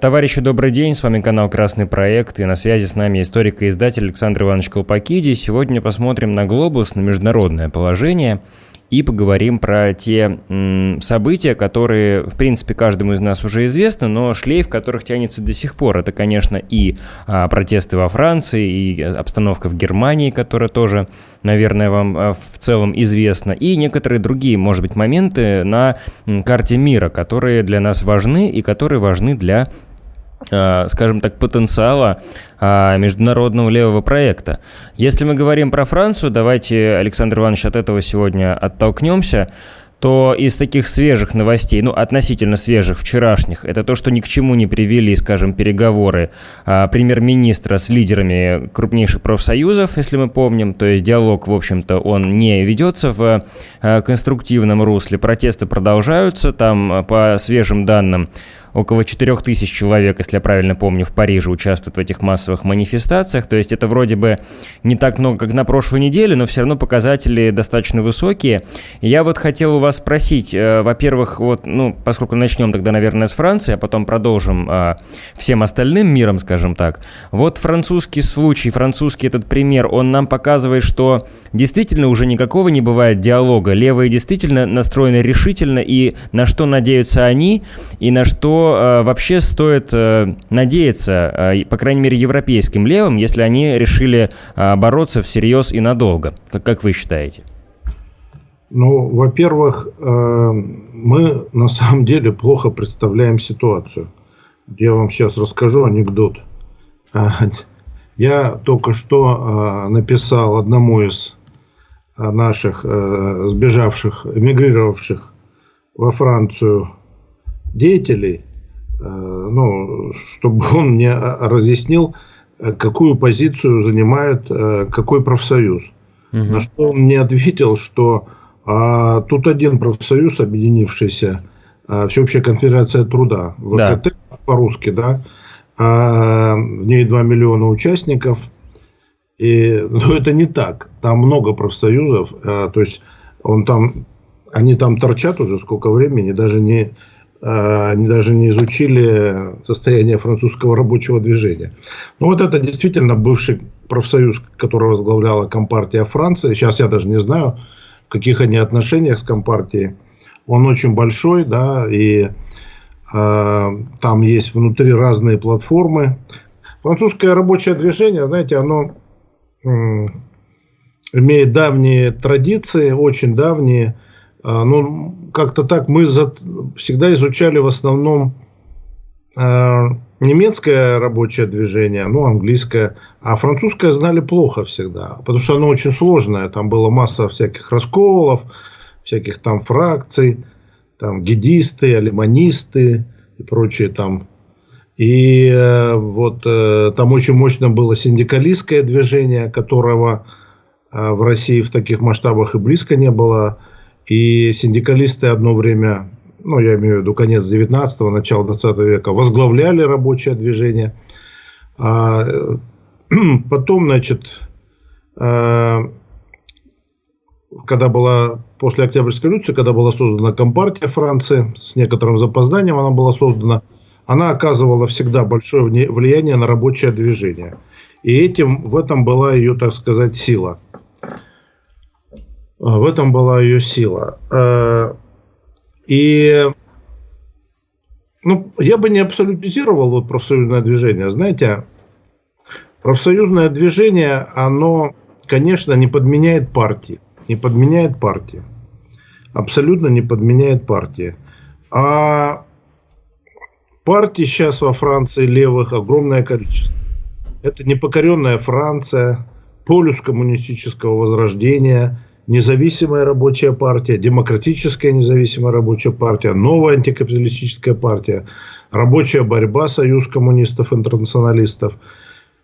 Товарищи, добрый день, с вами канал «Красный проект» и на связи с нами историк и издатель Александр Иванович Колпакиди. Сегодня посмотрим на глобус, на международное положение – и поговорим про те м, события, которые, в принципе, каждому из нас уже известны, но шлейф которых тянется до сих пор. Это, конечно, и а, протесты во Франции, и обстановка в Германии, которая тоже, наверное, вам а, в целом известна, и некоторые другие, может быть, моменты на карте мира, которые для нас важны и которые важны для скажем так, потенциала а, международного левого проекта. Если мы говорим про Францию, давайте, Александр Иванович, от этого сегодня оттолкнемся. То из таких свежих новостей, ну, относительно свежих, вчерашних, это то, что ни к чему не привели, скажем, переговоры а, премьер-министра с лидерами крупнейших профсоюзов, если мы помним, то есть диалог, в общем-то, он не ведется в а, конструктивном русле, протесты продолжаются, там, по свежим данным, около 4 тысяч человек, если я правильно помню, в Париже участвуют в этих массовых манифестациях. То есть это вроде бы не так много, как на прошлой неделе, но все равно показатели достаточно высокие. я вот хотел у вас спросить, э, во-первых, вот, ну, поскольку начнем тогда, наверное, с Франции, а потом продолжим э, всем остальным миром, скажем так. Вот французский случай, французский этот пример, он нам показывает, что действительно уже никакого не бывает диалога. Левые действительно настроены решительно, и на что надеются они, и на что э, вообще стоит э, надеяться, э, по крайней мере, европейским левым, если они решили э, бороться всерьез и надолго? Как, как вы считаете? Ну, во-первых, э, мы на самом деле плохо представляем ситуацию. Я вам сейчас расскажу анекдот. Э, я только что э, написал одному из э, наших э, сбежавших, эмигрировавших во Францию деятелей, ну, чтобы он мне разъяснил, э, какую позицию занимает э, какой профсоюз. Угу. На что он мне ответил, что а, тут один профсоюз, объединившийся, а, Всеобщая конфедерация труда, ВКТ да. по-русски, да, а, в ней 2 миллиона участников. И, ну, это не так. Там много профсоюзов, а, то есть он там, они там торчат уже сколько времени, даже не а, они даже не изучили состояние французского рабочего движения. Ну вот это действительно бывший профсоюз, который возглавляла Компартия Франции. Сейчас я даже не знаю, в каких они отношениях с Компартией. Он очень большой, да, и э, там есть внутри разные платформы. Французское рабочее движение, знаете, оно э, имеет давние традиции, очень давние. Э, ну, как-то так мы за, всегда изучали в основном э, немецкое рабочее движение, ну, английское, а французское знали плохо всегда, потому что оно очень сложное, там была масса всяких расколов, всяких там фракций, там гидисты, алиманисты и прочие там. И э, вот э, там очень мощно было синдикалистское движение, которого э, в России в таких масштабах и близко не было. И синдикалисты одно время, ну, я имею в виду конец 19-го, начало 20 века, возглавляли рабочее движение. А, потом, значит, а, когда была после Октябрьской революции, когда была создана Компартия Франции, с некоторым запозданием она была создана, она оказывала всегда большое влияние на рабочее движение. И этим, в этом была ее, так сказать, сила. А, в этом была ее сила. А, и ну, я бы не абсолютизировал вот профсоюзное движение. Знаете, профсоюзное движение, оно, конечно, не подменяет партии. Не подменяет партии. Абсолютно не подменяет партии. А партий сейчас во Франции левых огромное количество. Это непокоренная Франция, полюс коммунистического возрождения – независимая рабочая партия, демократическая независимая рабочая партия, новая антикапиталистическая партия, рабочая борьба, союз коммунистов-интернационалистов,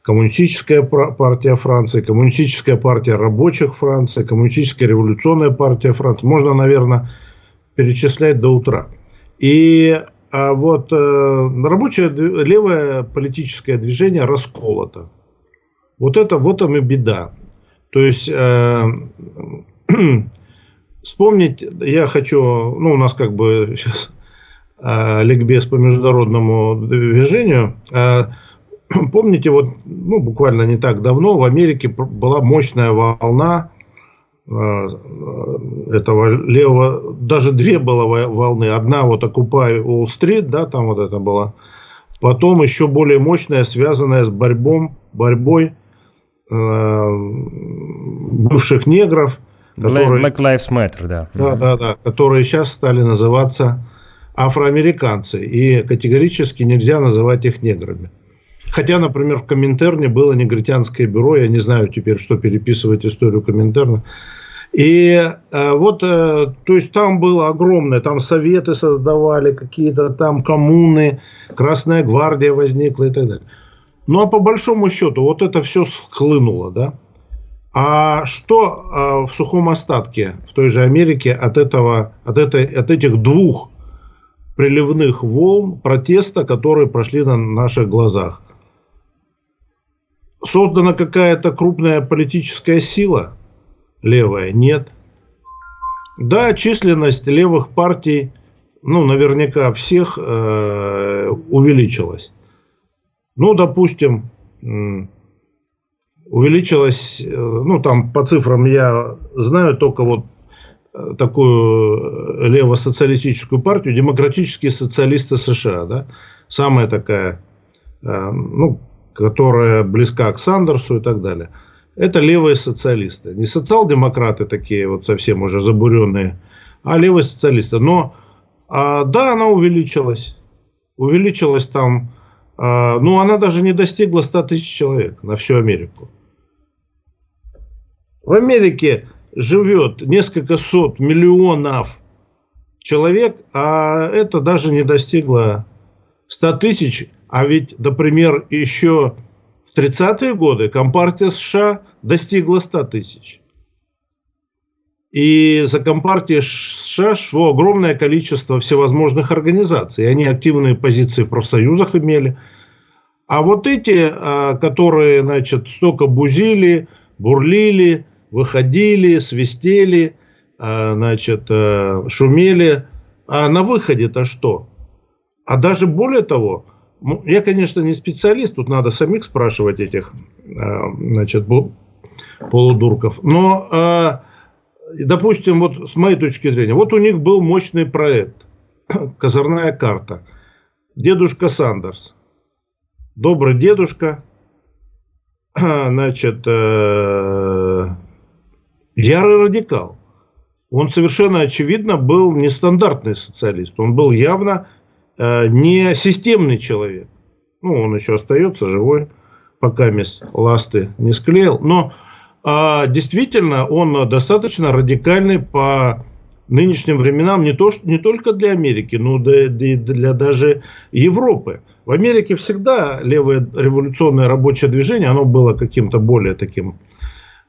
коммунистическая партия Франции, коммунистическая партия рабочих Франции, коммунистическая революционная партия Франции. Можно, наверное, перечислять до утра. И а вот э, рабочее левое политическое движение расколото. Вот это вот там и беда. То есть э, вспомнить, я хочу, ну, у нас как бы сейчас э, ликбез по международному движению. Э, помните, вот ну, буквально не так давно в Америке была мощная волна э, этого левого, даже две было волны. Одна вот Occupy Wall Street, да, там вот это было. Потом еще более мощная, связанная с борьбом, борьбой э, бывших негров. Которые, Black Lives Matter, да. Да, да, да. Которые сейчас стали называться афроамериканцы. И категорически нельзя называть их неграми. Хотя, например, в Коминтерне было негритянское бюро, я не знаю теперь, что переписывать историю Коминтерна. И э, вот, э, то есть там было огромное, там советы создавали, какие-то там коммуны, Красная гвардия возникла и так далее. Ну а по большому счету вот это все схлынуло, да. А что э, в сухом остатке в той же Америке от этого, от этой, от этих двух приливных волн протеста, которые прошли на наших глазах? Создана какая-то крупная политическая сила левая? Нет. Да, численность левых партий, ну, наверняка всех, э, увеличилась. Ну, допустим, увеличилась, э, ну, там по цифрам я знаю только вот э, такую левосоциалистическую партию, демократические социалисты США, да, самая такая, э, ну, которая близка к Сандерсу и так далее. Это левые социалисты. Не социал-демократы такие вот совсем уже забуренные, а левые социалисты. Но а, да, она увеличилась. Увеличилась там, а, ну она даже не достигла 100 тысяч человек на всю Америку. В Америке живет несколько сот миллионов человек, а это даже не достигло 100 тысяч а ведь, например, еще в 30-е годы Компартия США достигла 100 тысяч. И за Компартией США шло огромное количество всевозможных организаций. Они активные позиции в профсоюзах имели. А вот эти, а, которые, значит, столько бузили, бурлили, выходили, свистели, а, значит, а, шумели, а на выходе-то что? А даже более того, ну, я, конечно, не специалист, тут надо самих спрашивать этих, э, значит, полудурков. Но, э, допустим, вот с моей точки зрения, вот у них был мощный проект, козырная карта. Дедушка Сандерс. Добрый дедушка, значит, э, ярый радикал. Он совершенно очевидно был нестандартный социалист. Он был явно Э, не системный человек. Ну, он еще остается живой, пока мест ласты не склеил. Но а, действительно он достаточно радикальный по нынешним временам не, то, что, не только для Америки, но и для, для даже Европы. В Америке всегда левое революционное рабочее движение, оно было каким-то более таким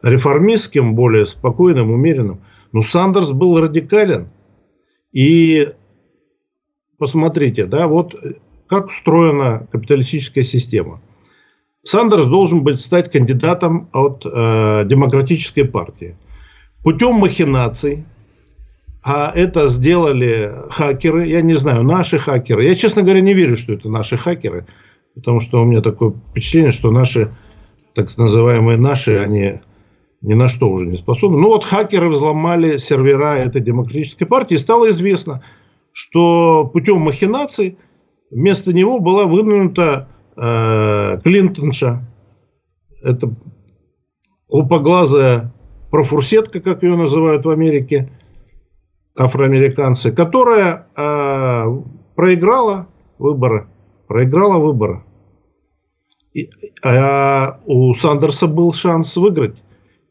реформистским, более спокойным, умеренным. Но Сандерс был радикален. И посмотрите, да, вот как устроена капиталистическая система. Сандерс должен быть стать кандидатом от э, демократической партии. Путем махинаций, а это сделали хакеры, я не знаю, наши хакеры. Я, честно говоря, не верю, что это наши хакеры, потому что у меня такое впечатление, что наши, так называемые наши, они ни на что уже не способны. Ну вот хакеры взломали сервера этой демократической партии, и стало известно – что путем махинаций вместо него была выдвинута э, Клинтонша. Это лупоглазая профурсетка, как ее называют в Америке, афроамериканцы, которая э, проиграла выборы. Проиграла выборы. И, а у Сандерса был шанс выиграть.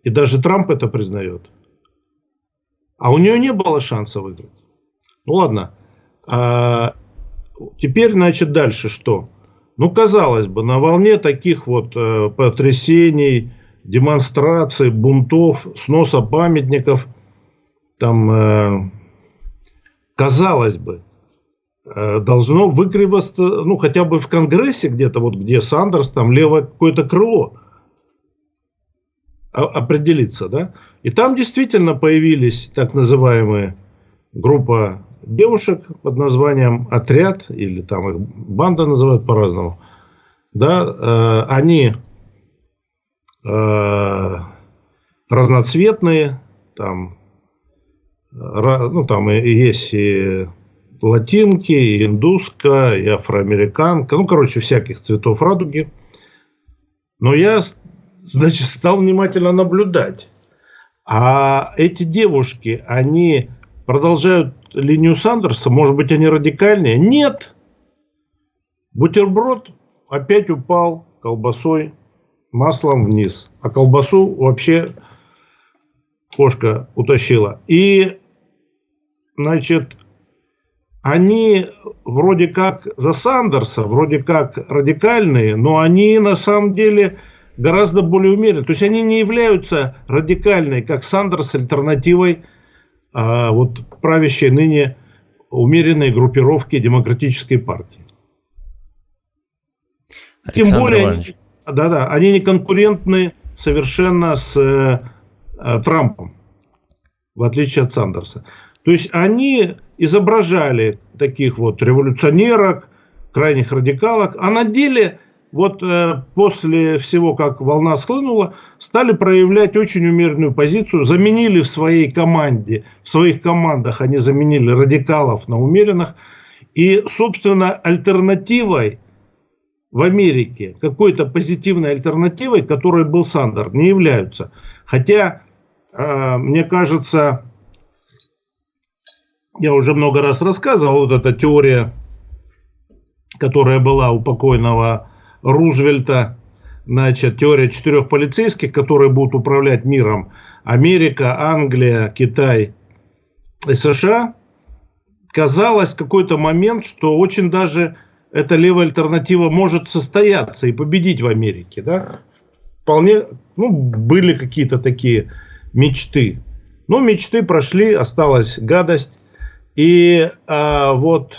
И даже Трамп это признает. А у нее не было шанса выиграть. Ну ладно. А теперь, значит, дальше что? Ну, казалось бы, на волне таких вот э, потрясений, демонстраций, бунтов, сноса памятников, там, э, казалось бы, э, должно выкриваться, ну, хотя бы в Конгрессе где-то, вот где Сандерс, там левое какое-то крыло определиться, да? И там действительно появились так называемые группа девушек под названием «Отряд», или там их банда называют по-разному. Да, э, они э, разноцветные, там, ну, там и есть и латинки, и индуска, и афроамериканка, ну, короче, всяких цветов радуги. Но я, значит, стал внимательно наблюдать. А эти девушки, они продолжают линию Сандерса, может быть, они радикальнее? Нет. Бутерброд опять упал колбасой, маслом вниз. А колбасу вообще кошка утащила. И, значит, они вроде как за Сандерса, вроде как радикальные, но они на самом деле гораздо более умеренные. То есть они не являются радикальной, как Сандерс, альтернативой а, вот правящей ныне умеренной группировки демократической партии. Александр Тем более, они, да, да, они не конкурентны совершенно с э, Трампом, в отличие от Сандерса. То есть они изображали таких вот революционерок, крайних радикалок, а на деле вот э, после всего, как волна схлынула, стали проявлять очень умеренную позицию, заменили в своей команде, в своих командах они заменили радикалов на умеренных, и, собственно, альтернативой в Америке, какой-то позитивной альтернативой, которой был Сандер, не являются. Хотя, э, мне кажется, я уже много раз рассказывал, вот эта теория, которая была у покойного Рузвельта, значит, теория четырех полицейских, которые будут управлять миром. Америка, Англия, Китай и США. Казалось в какой-то момент, что очень даже эта левая альтернатива может состояться и победить в Америке. Да? Вполне, ну, были какие-то такие мечты. Но мечты прошли, осталась гадость. И а, вот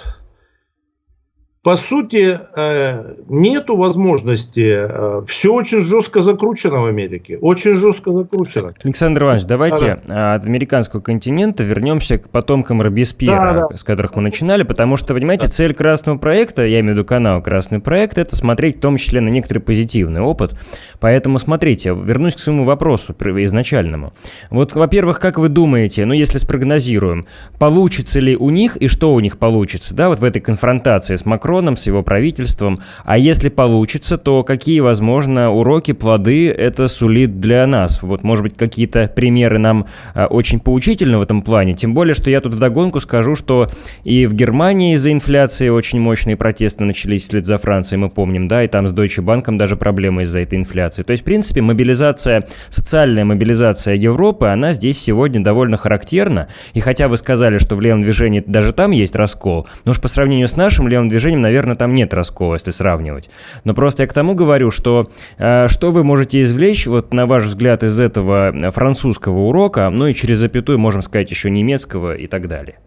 по сути, э, нету возможности. Э, Все очень жестко закручено в Америке. Очень жестко закручено. Александр Иванович, давайте да, от американского континента вернемся к потомкам Робеспьера, да, да. с которых мы начинали, потому что, понимаете, да. цель Красного проекта, я имею в виду канал Красный проект, это смотреть в том числе на некоторый позитивный опыт. Поэтому смотрите, вернусь к своему вопросу изначальному. Вот, во-первых, как вы думаете, ну если спрогнозируем, получится ли у них и что у них получится, да, вот в этой конфронтации с Макроном, Макроном, с его правительством. А если получится, то какие, возможно, уроки, плоды это сулит для нас? Вот, может быть, какие-то примеры нам а, очень поучительны в этом плане. Тем более, что я тут вдогонку скажу, что и в Германии из-за инфляции очень мощные протесты начались вслед за Францией, мы помним, да, и там с Deutsche Bank даже проблемы из-за этой инфляции. То есть, в принципе, мобилизация, социальная мобилизация Европы, она здесь сегодня довольно характерна. И хотя вы сказали, что в левом движении даже там есть раскол, но уж по сравнению с нашим левым движением, наверное, там нет раскола, если сравнивать. Но просто я к тому говорю, что э, что вы можете извлечь, вот на ваш взгляд, из этого французского урока, ну и через запятую, можем сказать, еще немецкого и так далее.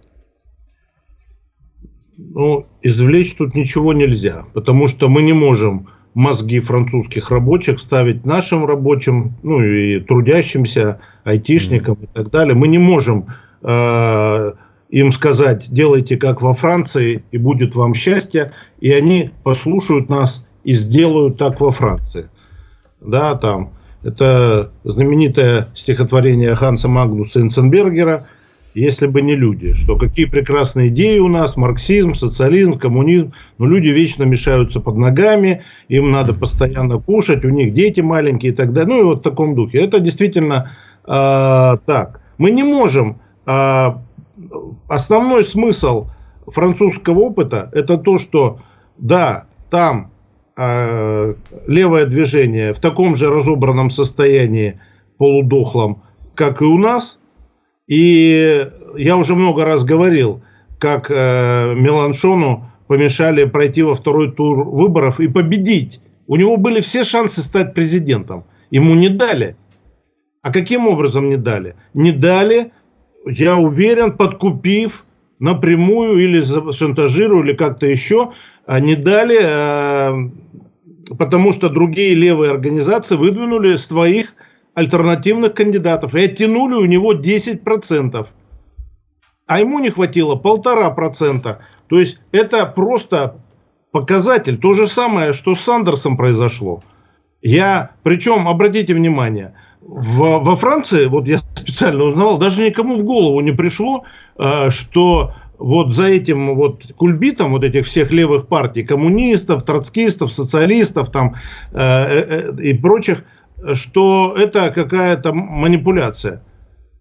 Ну, извлечь тут ничего нельзя, потому что мы не можем мозги французских рабочих ставить нашим рабочим, ну и трудящимся, айтишникам mm-hmm. и так далее. Мы не можем э, им сказать, делайте как во Франции, и будет вам счастье, и они послушают нас и сделают так во Франции. Да, там, это знаменитое стихотворение Ханса Магнуса Инценбергера «Если бы не люди», что какие прекрасные идеи у нас, марксизм, социализм, коммунизм, но люди вечно мешаются под ногами, им надо постоянно кушать, у них дети маленькие и так далее, ну и вот в таком духе. Это действительно э, так. Мы не можем э, основной смысл французского опыта это то, что да, там э, левое движение в таком же разобранном состоянии, полудохлом, как и у нас. И я уже много раз говорил, как э, Меланшону помешали пройти во второй тур выборов и победить. У него были все шансы стать президентом. Ему не дали. А каким образом не дали? Не дали я уверен, подкупив напрямую или шантажируя, или как-то еще, они дали, э, потому что другие левые организации выдвинули своих альтернативных кандидатов и оттянули у него 10%. а ему не хватило полтора процента. То есть это просто показатель. То же самое, что с Сандерсом произошло. Я, причем, обратите внимание, в, во Франции, вот я специально узнавал, даже никому в голову не пришло, э, что вот за этим вот кульбитом вот этих всех левых партий, коммунистов, троцкистов, социалистов там э, э, э и прочих, что это какая-то манипуляция.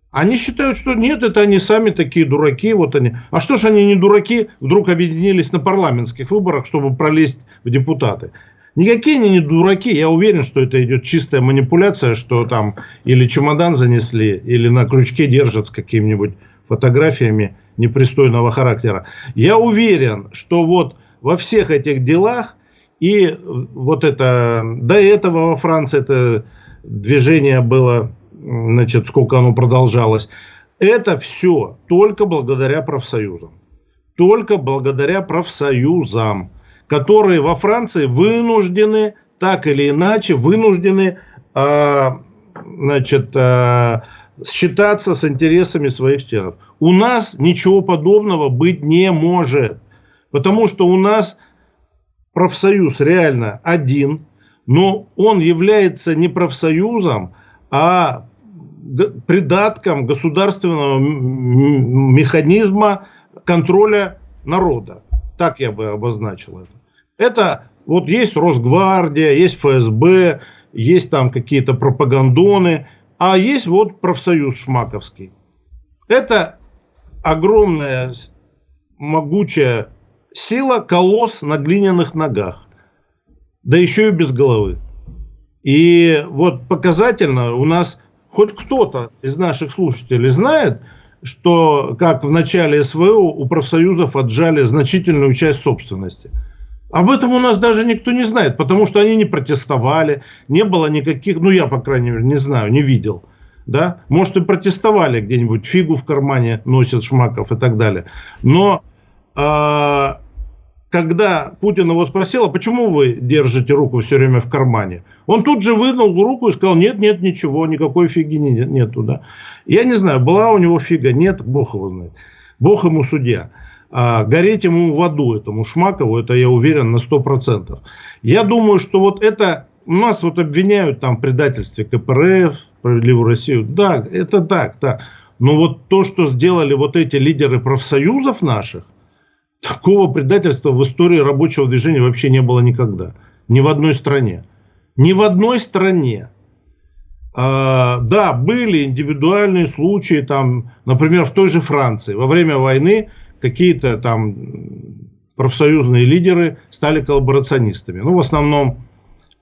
Они считают, что нет, это они сами такие дураки, вот они. А что ж они не дураки, вдруг объединились на парламентских выборах, чтобы пролезть в депутаты? Никакие они не дураки, я уверен, что это идет чистая манипуляция, что там или чемодан занесли, или на крючке держат с какими-нибудь фотографиями непристойного характера. Я уверен, что вот во всех этих делах и вот это, до этого во Франции это движение было, значит, сколько оно продолжалось. Это все только благодаря профсоюзам. Только благодаря профсоюзам, которые во Франции вынуждены, так или иначе, вынуждены, э, значит, э, считаться с интересами своих членов. У нас ничего подобного быть не может. Потому что у нас профсоюз реально один, но он является не профсоюзом, а придатком государственного механизма контроля народа. Так я бы обозначил это. Это вот есть Росгвардия, есть ФСБ, есть там какие-то пропагандоны, а есть вот профсоюз Шмаковский. Это огромная, могучая сила, колосс на глиняных ногах. Да еще и без головы. И вот показательно у нас хоть кто-то из наших слушателей знает, что как в начале СВО у профсоюзов отжали значительную часть собственности – об этом у нас даже никто не знает, потому что они не протестовали, не было никаких, ну я, по крайней мере, не знаю, не видел. Да? Может, и протестовали где-нибудь, фигу в кармане носят Шмаков и так далее. Но э, когда Путин его спросил, а почему вы держите руку все время в кармане? Он тут же вынул руку и сказал, нет, нет, ничего, никакой фиги нет, нету. Да? Я не знаю, была у него фига, нет, Бог его знает. Бог ему судья. А гореть ему в аду, этому Шмакову, это я уверен на 100%. Я думаю, что вот это, нас вот обвиняют там в предательстве КПРФ, справедливую Россию. Да, это так, да. Но вот то, что сделали вот эти лидеры профсоюзов наших, такого предательства в истории рабочего движения вообще не было никогда. Ни в одной стране. Ни в одной стране. А, да, были индивидуальные случаи, там, например, в той же Франции. Во время войны какие-то там профсоюзные лидеры стали коллаборационистами. Ну, в основном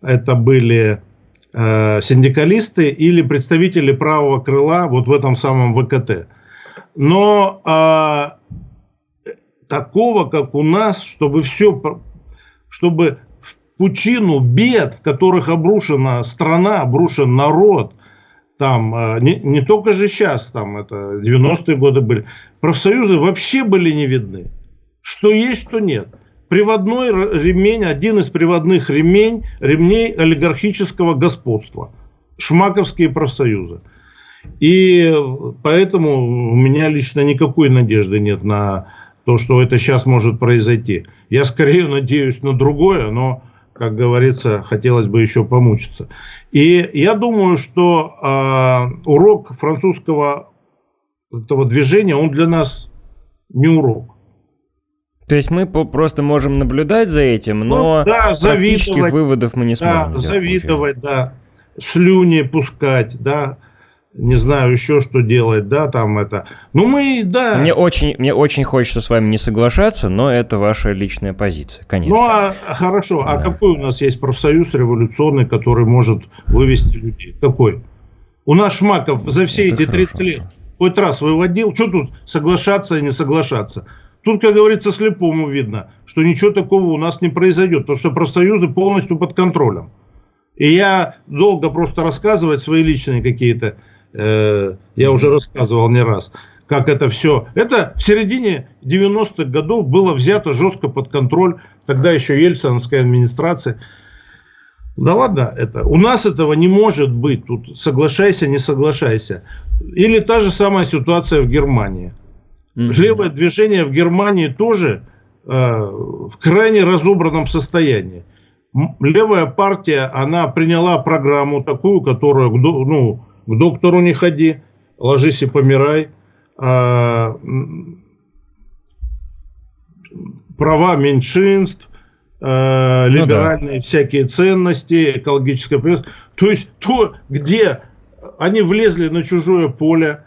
это были э, синдикалисты или представители правого крыла вот в этом самом ВКТ. Но э, такого, как у нас, чтобы все, чтобы в пучину бед, в которых обрушена страна, обрушен народ, там э, не, не только же сейчас, там это 90-е годы были, профсоюзы вообще были не видны. Что есть, что нет. Приводной ремень, один из приводных ремень, ремней олигархического господства. Шмаковские профсоюзы. И поэтому у меня лично никакой надежды нет на то, что это сейчас может произойти. Я скорее надеюсь на другое, но, как говорится, хотелось бы еще помучиться. И я думаю, что э, урок французского этого движения, он для нас не урок. То есть мы просто можем наблюдать за этим, но ну, да, практических выводов мы не сможем. Да, завидовать, да, слюни пускать, да, не знаю еще что делать, да, там это. Ну мы, да. Мне очень, мне очень хочется с вами не соглашаться, но это ваша личная позиция, конечно. Ну а хорошо, а да. а какой у нас есть профсоюз революционный, который может вывести людей? Какой? У нас Шмаков за все это эти 30 хорошо. лет хоть раз выводил. Что тут соглашаться и не соглашаться? Тут, как говорится, слепому видно, что ничего такого у нас не произойдет, потому что профсоюзы полностью под контролем. И я долго просто рассказывать свои личные какие-то, я уже рассказывал не раз, как это все. Это в середине 90-х годов было взято жестко под контроль, тогда еще Ельциновская администрация. Да ладно, это. У нас этого не может быть. Тут соглашайся, не соглашайся. Или та же самая ситуация в Германии. Mm-hmm. Левое движение в Германии тоже э, в крайне разобранном состоянии. Левая партия, она приняла программу такую, которую, ну, к доктору не ходи, ложись и помирай. А, права меньшинств, э, либеральные ну, да. всякие ценности, экологическая повестка. То есть то, где они влезли на чужое поле,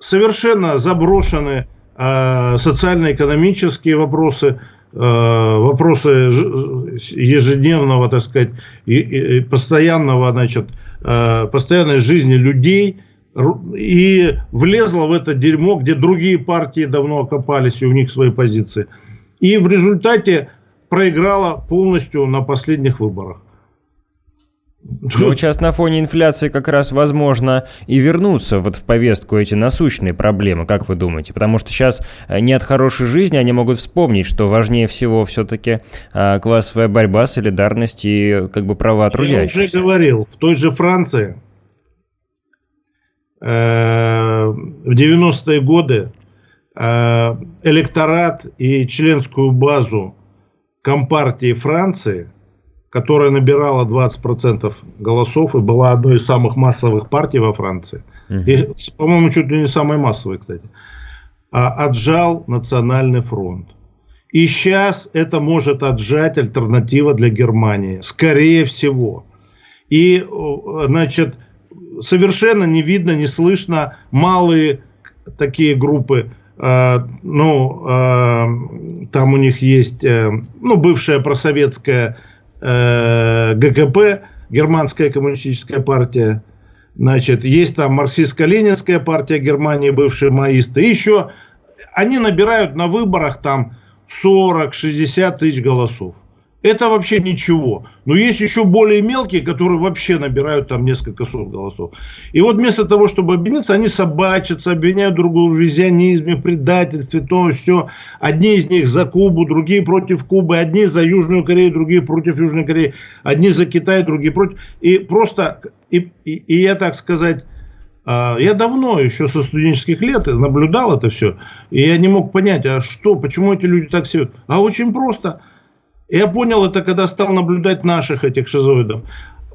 совершенно заброшены э, социально-экономические вопросы, вопросы ежедневного, так сказать, постоянного, значит, э, постоянной жизни людей и влезла в это дерьмо, где другие партии давно окопались и у них свои позиции. И в результате проиграла полностью на последних выборах. Ну, сейчас на фоне инфляции как раз возможно и вернуться вот в повестку эти насущные проблемы, как вы думаете? Потому что сейчас э, не от хорошей жизни они могут вспомнить, что важнее всего все-таки а, классовая борьба, солидарность и как бы права трудящихся. Я уже говорил, в той же Франции э, в 90-е годы э, электорат и членскую базу Компартии Франции – которая набирала 20% голосов и была одной из самых массовых партий во Франции. Угу. И, по-моему, чуть ли не самой массовой, кстати. А, отжал Национальный фронт. И сейчас это может отжать альтернатива для Германии. Скорее всего. И, значит, совершенно не видно, не слышно малые такие группы. Э, ну, э, там у них есть, э, ну, бывшая просоветская Э, ГКП, Германская коммунистическая партия, значит, есть там марксистско-ленинская партия Германии, бывшие маисты, еще они набирают на выборах там 40-60 тысяч голосов. Это вообще ничего. Но есть еще более мелкие, которые вообще набирают там несколько сот голосов. И вот вместо того, чтобы объединиться, они собачатся, обвиняют другого в визионизме, предательстве, то все. Одни из них за Кубу, другие против Кубы, одни за Южную Корею, другие против Южной Кореи, одни за Китай, другие против. И просто, и, и, и я так сказать, а, я давно, еще со студенческих лет, наблюдал это все. И я не мог понять, а что, почему эти люди так себя... А очень просто – я понял это, когда стал наблюдать наших этих шизоидов.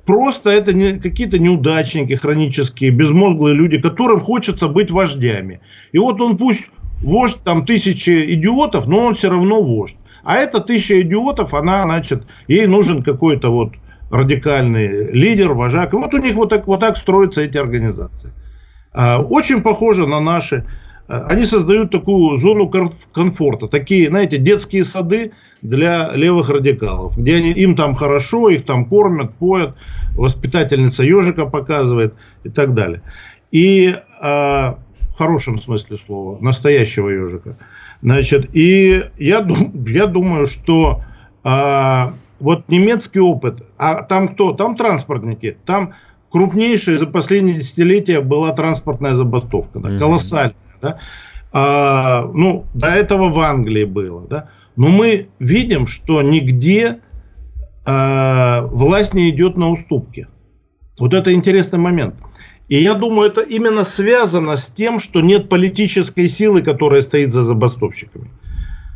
Просто это не, какие-то неудачники хронические, безмозглые люди, которым хочется быть вождями. И вот он пусть вождь там тысячи идиотов, но он все равно вождь. А эта тысяча идиотов, она, значит, ей нужен какой-то вот радикальный лидер, вожак. И вот у них вот так, вот так строятся эти организации. А, очень похоже на наши. Э, они создают такую зону комфорта, такие, знаете, детские сады для левых радикалов, где они, им там хорошо, их там кормят, поят, воспитательница ежика показывает и так далее. И э, в хорошем смысле слова, настоящего ежика. Значит, и я, я думаю, что э, вот немецкий опыт, а там кто? Там транспортники, там крупнейшая за последние десятилетия была транспортная забастовка, да, колоссальная. Да? А, ну, до этого в Англии было. Да? Но мы видим, что нигде а, власть не идет на уступки. Вот это интересный момент. И я думаю, это именно связано с тем, что нет политической силы, которая стоит за забастовщиками.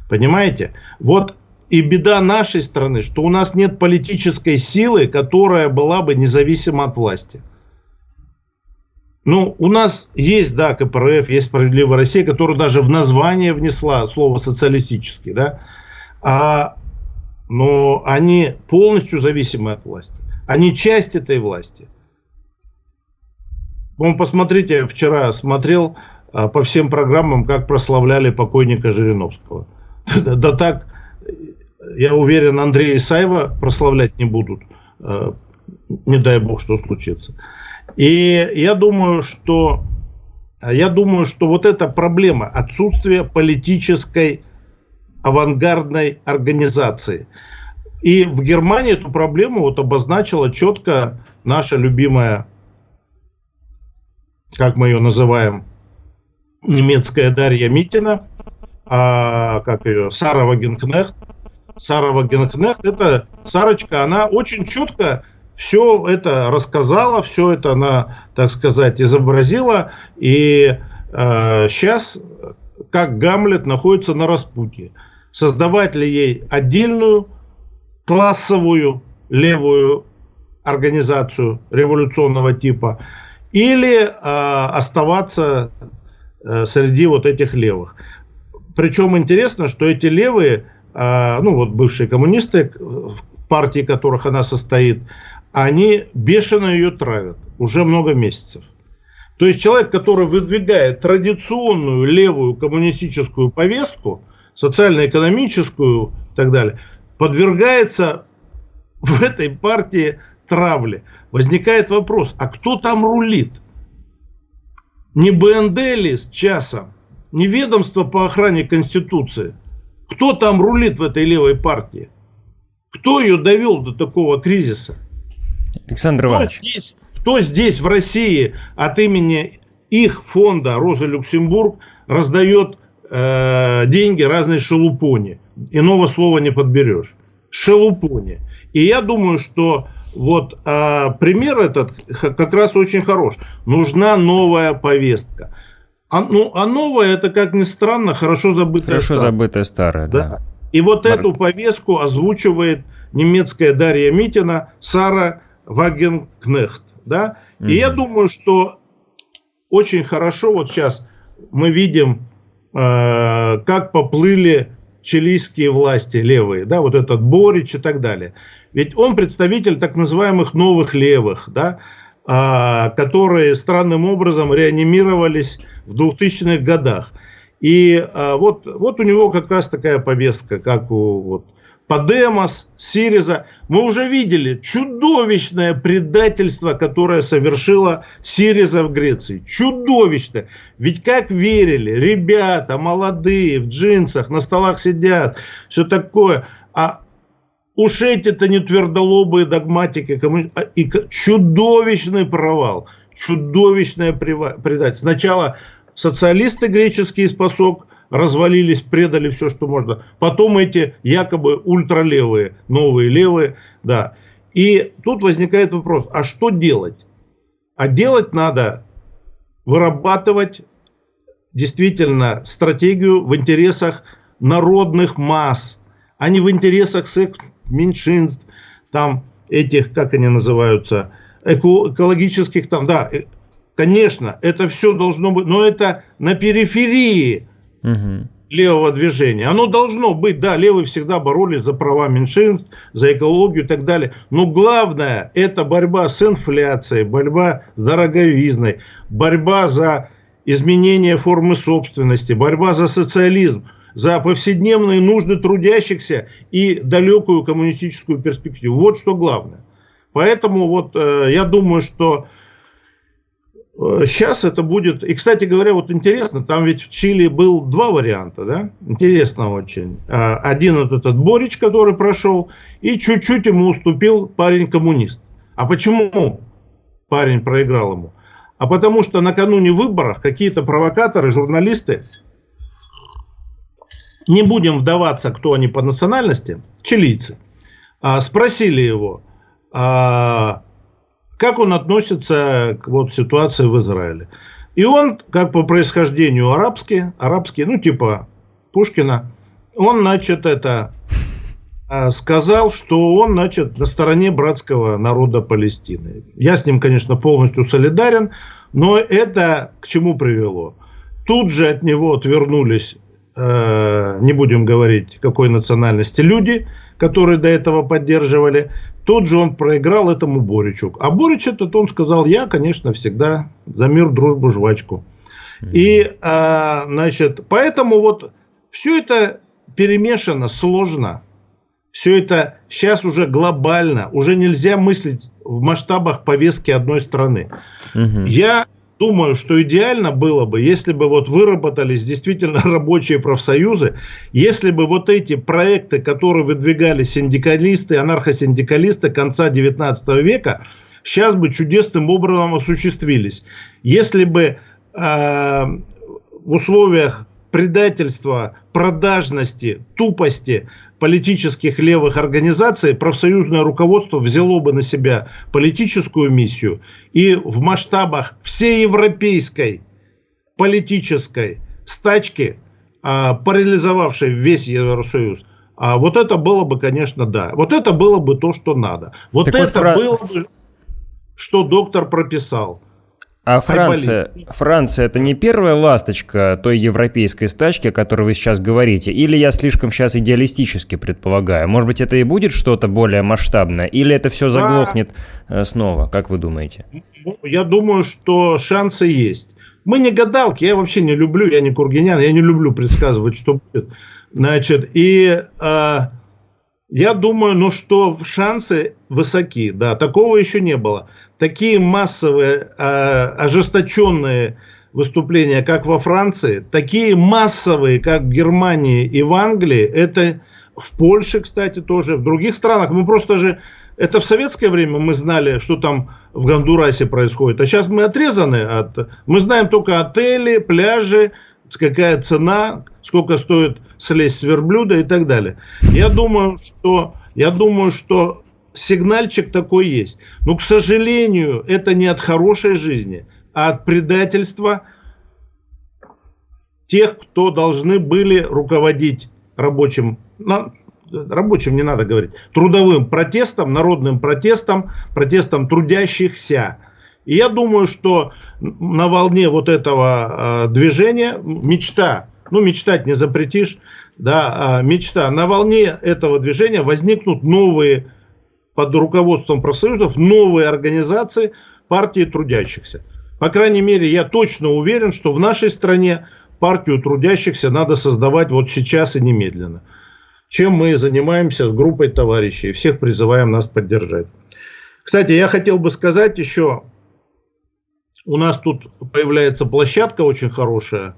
Понимаете? Вот и беда нашей страны, что у нас нет политической силы, которая была бы независима от власти. Ну, у нас есть, да, КПРФ, есть Справедливая Россия, которая даже в название внесла слово социалистический, да, а, но они полностью зависимы от власти. Они часть этой власти. Вон, посмотрите, вчера смотрел а, по всем программам, как прославляли покойника Жириновского. Да, да так, я уверен, Андрея Исаева прославлять не будут. А, не дай бог, что случится. И я думаю, что я думаю, что вот эта проблема отсутствия политической авангардной организации. И в Германии эту проблему вот обозначила четко наша любимая, как мы ее называем, немецкая Дарья Митина, а, как ее, Сара Вагенкнехт. Сара Вагенкнехт, это Сарочка, она очень четко все это рассказала, все это она, так сказать, изобразила. И э, сейчас как Гамлет, находится на распутье. Создавать ли ей отдельную классовую левую организацию революционного типа или э, оставаться э, среди вот этих левых. Причем интересно, что эти левые, э, ну вот бывшие коммунисты, в партии которых она состоит, они бешено ее травят уже много месяцев. То есть человек, который выдвигает традиционную левую коммунистическую повестку, социально-экономическую и так далее, подвергается в этой партии травле. Возникает вопрос, а кто там рулит? Не БНД ли с часом? Не ведомство по охране Конституции? Кто там рулит в этой левой партии? Кто ее довел до такого кризиса? Александр Иванович. Кто здесь, кто здесь в России от имени их фонда Роза Люксембург раздает э, деньги разной шелупоне? Иного слова не подберешь. Шелупоне. И я думаю, что вот э, пример этот как раз очень хорош. Нужна новая повестка. А, ну, а новая это, как ни странно, хорошо забытая Хорошо старая. забытая старая, да. да. И вот Марк. эту повестку озвучивает немецкая Дарья Митина, Сара Вагенкнехт. Да? Mm-hmm. И я думаю, что очень хорошо вот сейчас мы видим, э, как поплыли чилийские власти левые, да, вот этот Борич и так далее. Ведь он представитель так называемых новых левых, да, а, которые странным образом реанимировались в 2000-х годах. И а, вот, вот у него как раз такая повестка, как у вот, Подемос, Сириза. Мы уже видели чудовищное предательство, которое совершила Сириза в Греции. Чудовищное. Ведь как верили, ребята молодые, в джинсах, на столах сидят, все такое. А уж эти-то не твердолобые догматики, а, и чудовищный провал, чудовищное предательство. Сначала социалисты греческие из посок развалились, предали все, что можно. Потом эти якобы ультралевые, новые левые, да. И тут возникает вопрос, а что делать? А делать надо вырабатывать действительно стратегию в интересах народных масс, а не в интересах меньшинств, там этих, как они называются, эко экологических там, да, э, конечно, это все должно быть, но это на периферии угу. левого движения. Оно должно быть, да, левые всегда боролись за права меньшинств, за экологию и так далее. Но главное, это борьба с инфляцией, борьба с дороговизной, борьба за изменение формы собственности, борьба за социализм за повседневные нужды трудящихся и далекую коммунистическую перспективу. Вот что главное. Поэтому вот э, я думаю, что Сейчас это будет... И, кстати говоря, вот интересно, там ведь в Чили был два варианта, да? Интересно очень. А, один вот этот Борич, который прошел, и чуть-чуть ему уступил парень-коммунист. А почему парень проиграл ему? А потому что накануне выборов какие-то провокаторы, журналисты, не будем вдаваться, кто они по национальности, чилийцы, а, спросили его, как он относится к вот, ситуации в Израиле. И он, как по происхождению арабский, арабский, ну типа Пушкина, он, значит, это а, сказал, что он, значит, на стороне братского народа Палестины. Я с ним, конечно, полностью солидарен, но это к чему привело? Тут же от него отвернулись, э, не будем говорить, какой национальности люди, которые до этого поддерживали. Тут же он проиграл этому Боричу. А Борич этот, он сказал, я, конечно, всегда за мир, дружбу, жвачку. Mm-hmm. И, а, значит, поэтому вот все это перемешано, сложно. Все это сейчас уже глобально. Уже нельзя мыслить в масштабах повестки одной страны. Угу. Я думаю, что идеально было бы, если бы вот выработались действительно рабочие профсоюзы, если бы вот эти проекты, которые выдвигали синдикалисты, анархосиндикалисты конца 19 века, сейчас бы чудесным образом осуществились. Если бы э, в условиях предательства, продажности, тупости политических левых организаций профсоюзное руководство взяло бы на себя политическую миссию и в масштабах всей европейской политической стачки а, парализовавшей весь Евросоюз, а вот это было бы, конечно, да. Вот это было бы то, что надо. Вот так это вот было бы, что доктор прописал. А Франция, Франция это не первая ласточка той европейской стачки, о которой вы сейчас говорите? Или я слишком сейчас идеалистически предполагаю? Может быть, это и будет что-то более масштабное? Или это все заглохнет а... снова? Как вы думаете? Ну, я думаю, что шансы есть. Мы не гадалки, я вообще не люблю, я не кургинян, я не люблю предсказывать, что будет. Значит, и э, я думаю, ну что шансы высоки, да, такого еще не было. Такие массовые, э, ожесточенные выступления, как во Франции, такие массовые, как в Германии и в Англии, это в Польше, кстати, тоже, в других странах. Мы просто же, это в советское время мы знали, что там в Гондурасе происходит, а сейчас мы отрезаны от, мы знаем только отели, пляжи, какая цена, сколько стоит слезть с верблюда и так далее. Я думаю, что, я думаю, что сигнальчик такой есть. Но, к сожалению, это не от хорошей жизни, а от предательства тех, кто должны были руководить рабочим, рабочим не надо говорить, трудовым протестом, народным протестом, протестом трудящихся. И я думаю, что на волне вот этого э, движения мечта, ну мечтать не запретишь, да, э, мечта, на волне этого движения возникнут новые под руководством профсоюзов новые организации партии трудящихся. По крайней мере, я точно уверен, что в нашей стране партию трудящихся надо создавать вот сейчас и немедленно. Чем мы занимаемся с группой товарищей, всех призываем нас поддержать. Кстати, я хотел бы сказать еще у нас тут появляется площадка очень хорошая.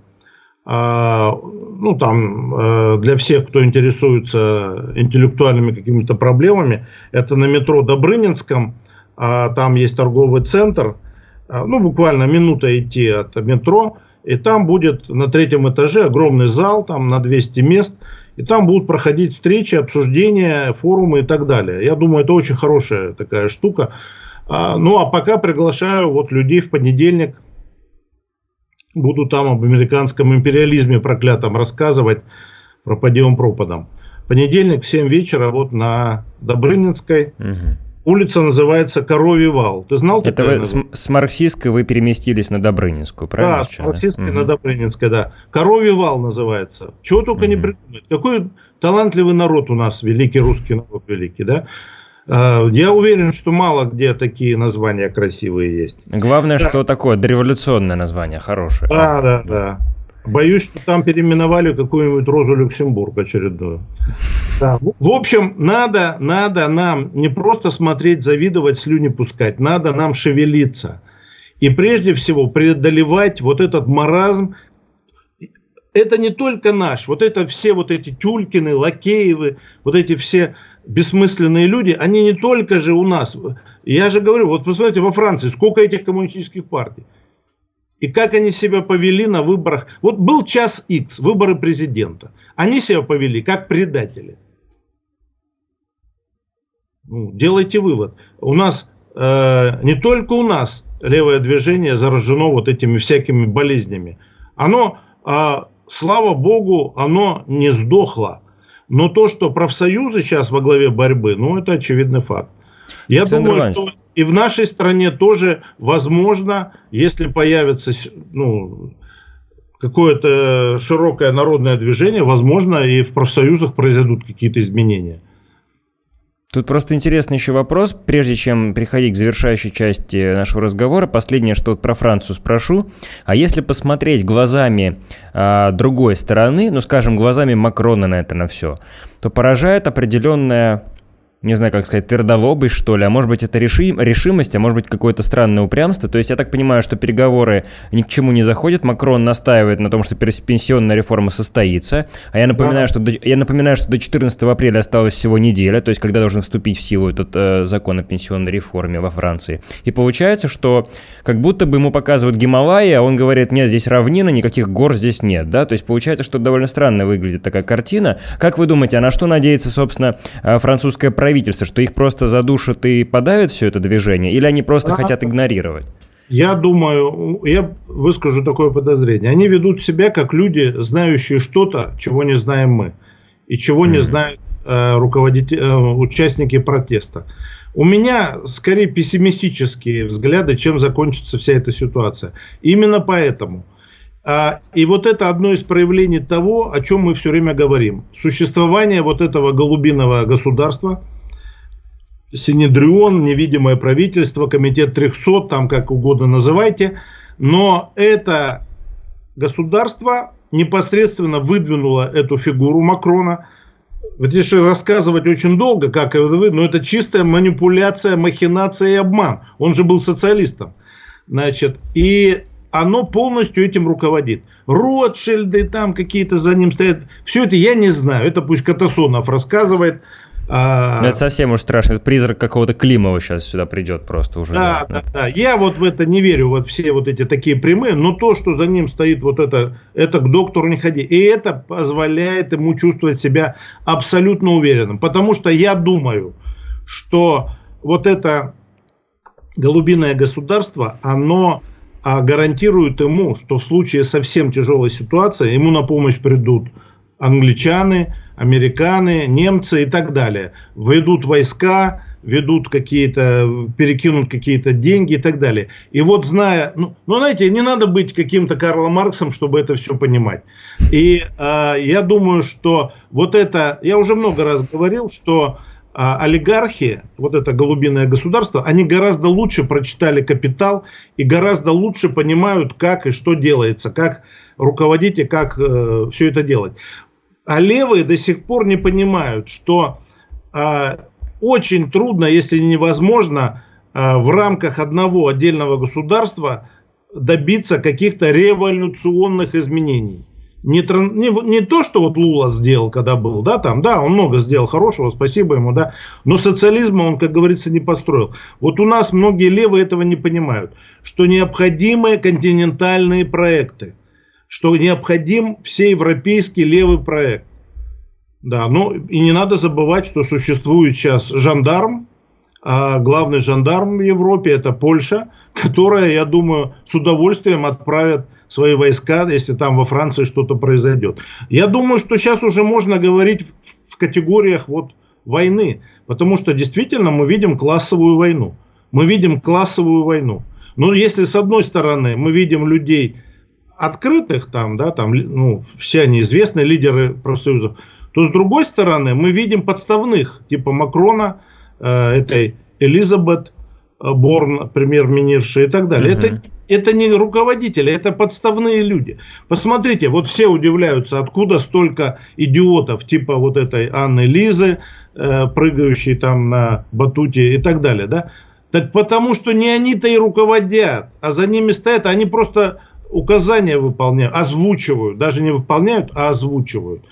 А, ну, там, э, для всех, кто интересуется интеллектуальными какими-то проблемами, это на метро Добрынинском, а, там есть торговый центр, а, ну, буквально минута идти от метро, и там будет на третьем этаже огромный зал, там на 200 мест, и там будут проходить встречи, обсуждения, форумы и так далее. Я думаю, это очень хорошая такая штука. Ну, а пока приглашаю вот людей в понедельник. Буду там об американском империализме проклятом рассказывать, про подъем пропадом. Понедельник в 7 вечера вот на Добрынинской. Угу. Улица называется Коровий вал. Ты знал Это вы с, с марксистской вы переместились на Добрынинскую, правильно? Да, с марксистской угу. на Добрынинской, да. Коровий вал называется. Чего только угу. не придумать. Какой талантливый народ у нас, великий русский народ великий, да? А, я уверен, что мало где такие названия красивые есть. Главное, да. что такое дореволюционное название, хорошее. Да, да, да. Боюсь, что там переименовали какую-нибудь Розу Люксембург очередную. Да. В общем, надо, надо нам не просто смотреть, завидовать, слюни пускать. Надо нам шевелиться. И прежде всего преодолевать вот этот маразм. Это не только наш. Вот это все вот эти Тюлькины, Лакеевы, вот эти все бессмысленные люди, они не только же у нас. Я же говорю, вот посмотрите, во Франции сколько этих коммунистических партий. И как они себя повели на выборах. Вот был час X, выборы президента. Они себя повели как предатели. Ну, делайте вывод. У нас, э, не только у нас левое движение заражено вот этими всякими болезнями. Оно, э, слава богу, оно не сдохло. Но то, что профсоюзы сейчас во главе борьбы, ну, это очевидный факт. Я Александр думаю, Иванович. что и в нашей стране тоже возможно, если появится ну, какое-то широкое народное движение, возможно, и в профсоюзах произойдут какие-то изменения. Тут просто интересный еще вопрос, прежде чем переходить к завершающей части нашего разговора. Последнее, что про Францию спрошу. А если посмотреть глазами а, другой стороны, ну, скажем, глазами Макрона на это на все, то поражает определенная не знаю, как сказать, твердолобый, что ли, а может быть это решим, решимость, а может быть какое-то странное упрямство. То есть я так понимаю, что переговоры ни к чему не заходят. Макрон настаивает на том, что пенсионная реформа состоится. А я напоминаю, да. что до, я напоминаю, что до 14 апреля осталась всего неделя, то есть когда должен вступить в силу этот э, закон о пенсионной реформе во Франции. И получается, что как будто бы ему показывают Гималаи, а он говорит, нет, здесь равнина, никаких гор здесь нет, да? То есть получается, что довольно странно выглядит такая картина. Как вы думаете, а на что надеется, собственно, э, французское правительство? Правительства, что их просто задушат и подавят все это движение, или они просто а, хотят игнорировать? Я думаю, я выскажу такое подозрение. Они ведут себя как люди, знающие что-то, чего не знаем мы, и чего mm-hmm. не знают э, руководители, э, участники протеста. У меня скорее пессимистические взгляды, чем закончится вся эта ситуация. Именно поэтому. А, и вот это одно из проявлений того, о чем мы все время говорим. Существование вот этого голубиного государства, Синедрион, невидимое правительство, комитет 300, там как угодно называйте. Но это государство непосредственно выдвинуло эту фигуру Макрона – вот если рассказывать очень долго, как вы, но это чистая манипуляция, махинация и обман. Он же был социалистом. Значит, и оно полностью этим руководит. Ротшильды там какие-то за ним стоят. Все это я не знаю. Это пусть Катасонов рассказывает. А... Это совсем уж страшно. Это призрак какого-то Климова сейчас сюда придет просто уже. Да, да, да, да. Я вот в это не верю, вот все вот эти такие прямые, но то, что за ним стоит вот это, это к доктору не ходи. И это позволяет ему чувствовать себя абсолютно уверенным. Потому что я думаю, что вот это голубиное государство, оно а, гарантирует ему, что в случае совсем тяжелой ситуации ему на помощь придут англичане, американы, немцы и так далее. Ведут войска, ведут какие-то, перекинут какие-то деньги и так далее. И вот зная, ну, ну знаете, не надо быть каким-то Карлом Марксом, чтобы это все понимать. И э, я думаю, что вот это, я уже много раз говорил, что э, олигархи, вот это голубиное государство, они гораздо лучше прочитали «Капитал» и гораздо лучше понимают, как и что делается, как руководить и как э, все это делать. А левые до сих пор не понимают, что э, очень трудно, если невозможно, э, в рамках одного отдельного государства добиться каких-то революционных изменений. Не, не, не то, что вот Лула сделал, когда был, да, там, да, он много сделал хорошего, спасибо ему, да, но социализма он, как говорится, не построил. Вот у нас многие левые этого не понимают, что необходимы континентальные проекты что необходим всеевропейский левый проект. Да, ну и не надо забывать, что существует сейчас жандарм, а главный жандарм в Европе это Польша, которая, я думаю, с удовольствием отправит свои войска, если там во Франции что-то произойдет. Я думаю, что сейчас уже можно говорить в категориях вот войны, потому что действительно мы видим классовую войну. Мы видим классовую войну. Но если с одной стороны мы видим людей, открытых, там, да, там, ну, все они известные лидеры профсоюзов, то с другой стороны мы видим подставных, типа Макрона, э, этой Элизабет э, Борн, премьер-министрша и так далее. Это, это не руководители, это подставные люди. Посмотрите, вот все удивляются, откуда столько идиотов, типа вот этой Анны Лизы, э, прыгающей там на батуте и так далее, да? Так потому что не они-то и руководят, а за ними стоят, они просто указания выполняют, озвучивают, даже не выполняют, а озвучивают.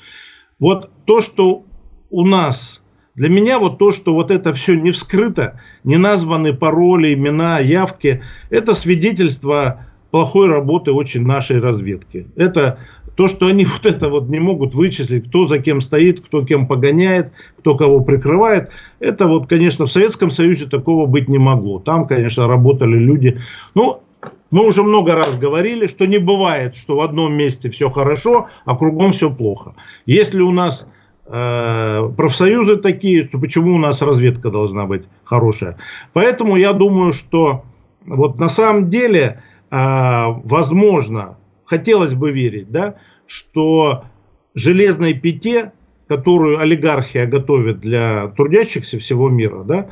Вот то, что у нас, для меня вот то, что вот это все не вскрыто, не названы пароли, имена, явки, это свидетельство плохой работы очень нашей разведки. Это то, что они вот это вот не могут вычислить, кто за кем стоит, кто кем погоняет, кто кого прикрывает, это вот, конечно, в Советском Союзе такого быть не могло. Там, конечно, работали люди. Ну, мы уже много раз говорили, что не бывает, что в одном месте все хорошо, а кругом все плохо. Если у нас э, профсоюзы такие, то почему у нас разведка должна быть хорошая? Поэтому я думаю, что вот на самом деле, э, возможно, хотелось бы верить, да, что железной пяте, которую олигархия готовит для трудящихся всего мира, да,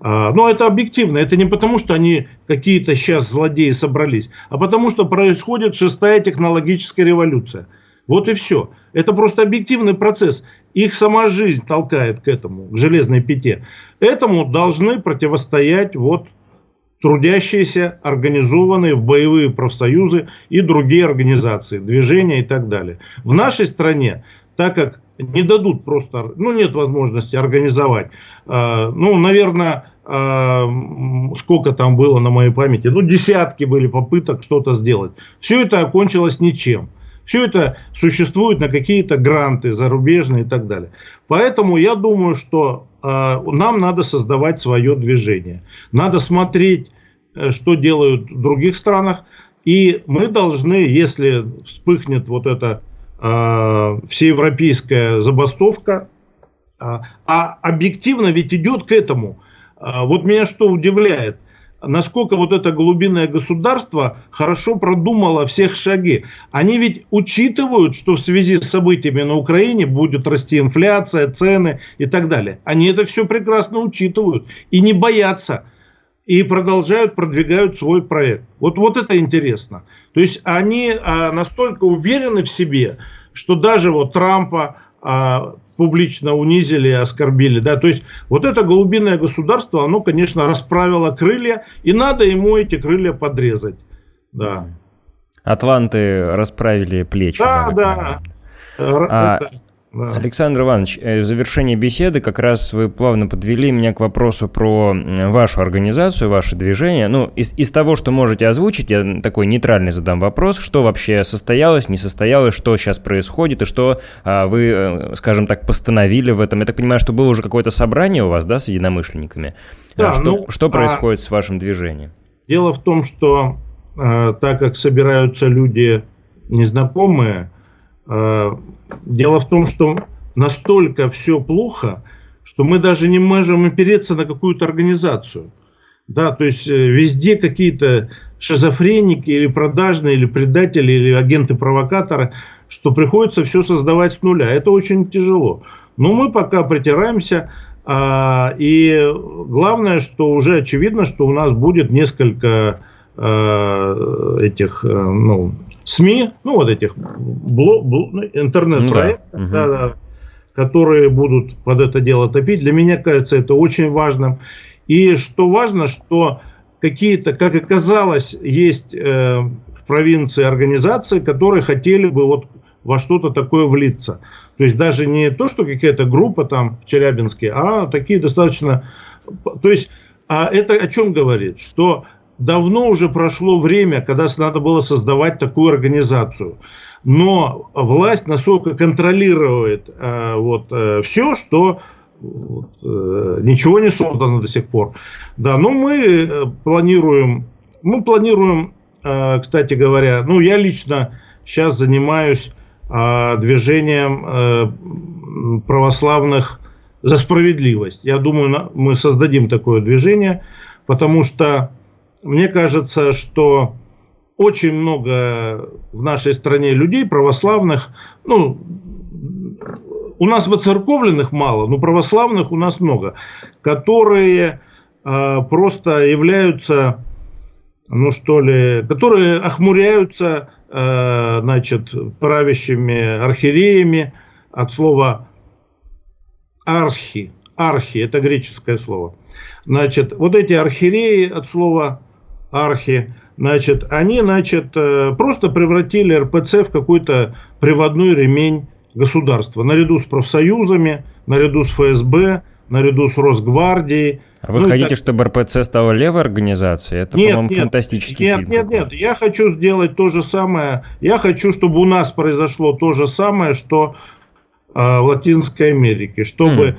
но это объективно. Это не потому, что они какие-то сейчас злодеи собрались, а потому, что происходит шестая технологическая революция. Вот и все. Это просто объективный процесс. Их сама жизнь толкает к этому, к железной пяте. Этому должны противостоять вот трудящиеся, организованные в боевые профсоюзы и другие организации, движения и так далее. В нашей стране, так как не дадут просто, ну нет возможности организовать. А, ну, наверное, а, сколько там было на моей памяти, ну, десятки были попыток что-то сделать. Все это окончилось ничем. Все это существует на какие-то гранты зарубежные и так далее. Поэтому я думаю, что э, нам надо создавать свое движение. Надо смотреть что делают в других странах. И мы должны, если вспыхнет вот эта э, всеевропейская забастовка, э, а объективно ведь идет к этому. Э, вот меня что удивляет, насколько вот это глубинное государство хорошо продумало всех шаги. Они ведь учитывают, что в связи с событиями на Украине будет расти инфляция, цены и так далее. Они это все прекрасно учитывают и не боятся и продолжают, продвигают свой проект. Вот, вот это интересно. То есть они а, настолько уверены в себе, что даже вот Трампа а, публично унизили, оскорбили. Да? То есть вот это голубиное государство, оно, конечно, расправило крылья, и надо ему эти крылья подрезать. Да. Атланты расправили плечи. Да, да. А, Александр Иванович, э, в завершении беседы как раз вы плавно подвели меня к вопросу про вашу организацию, ваше движение. Ну, из, из того, что можете озвучить, я такой нейтральный задам вопрос, что вообще состоялось, не состоялось, что сейчас происходит, и что а, вы, э, скажем так, постановили в этом. Я так понимаю, что было уже какое-то собрание у вас, да, с единомышленниками? Да, а, что, ну, что а происходит а... с вашим движением? Дело в том, что э, так как собираются люди незнакомые, Дело в том, что настолько все плохо, что мы даже не можем опереться на какую-то организацию. Да, то есть э, везде какие-то шизофреники или продажные, или предатели, или агенты-провокаторы, что приходится все создавать с нуля. Это очень тяжело. Но мы пока притираемся. А, и главное, что уже очевидно, что у нас будет несколько а, этих э, ну, СМИ, ну вот этих блог, ну, интернет-проектов, ну, да. Да, да, которые будут под это дело топить. Для меня кажется это очень важным. И что важно, что какие-то, как оказалось, есть э, в провинции организации, которые хотели бы вот во что-то такое влиться. То есть даже не то, что какая-то группа там в Челябинске, а такие достаточно... То есть а это о чем говорит? Что давно уже прошло время, когда надо было создавать такую организацию. Но власть настолько контролирует э, вот, э, все, что вот, э, ничего не создано до сих пор. Да, но мы э, планируем, мы планируем, э, кстати говоря, ну я лично сейчас занимаюсь э, движением э, православных за справедливость. Я думаю, мы создадим такое движение, потому что мне кажется, что очень много в нашей стране людей православных, ну, у нас воцерковленных мало, но православных у нас много, которые э, просто являются, ну что ли, которые охмуряются, э, значит, правящими архиереями от слова архи, архи, это греческое слово. Значит, вот эти архиереи от слова архи, значит, они, значит, э, просто превратили РПЦ в какой-то приводной ремень государства, наряду с профсоюзами, наряду с ФСБ, наряду с Росгвардией. А вы ну, хотите, так... чтобы РПЦ стала левой организацией? Это, нет, по-моему, нет, фантастический нет, фильм. Нет, нет, нет. Я хочу сделать то же самое. Я хочу, чтобы у нас произошло то же самое, что э, в Латинской Америке, чтобы mm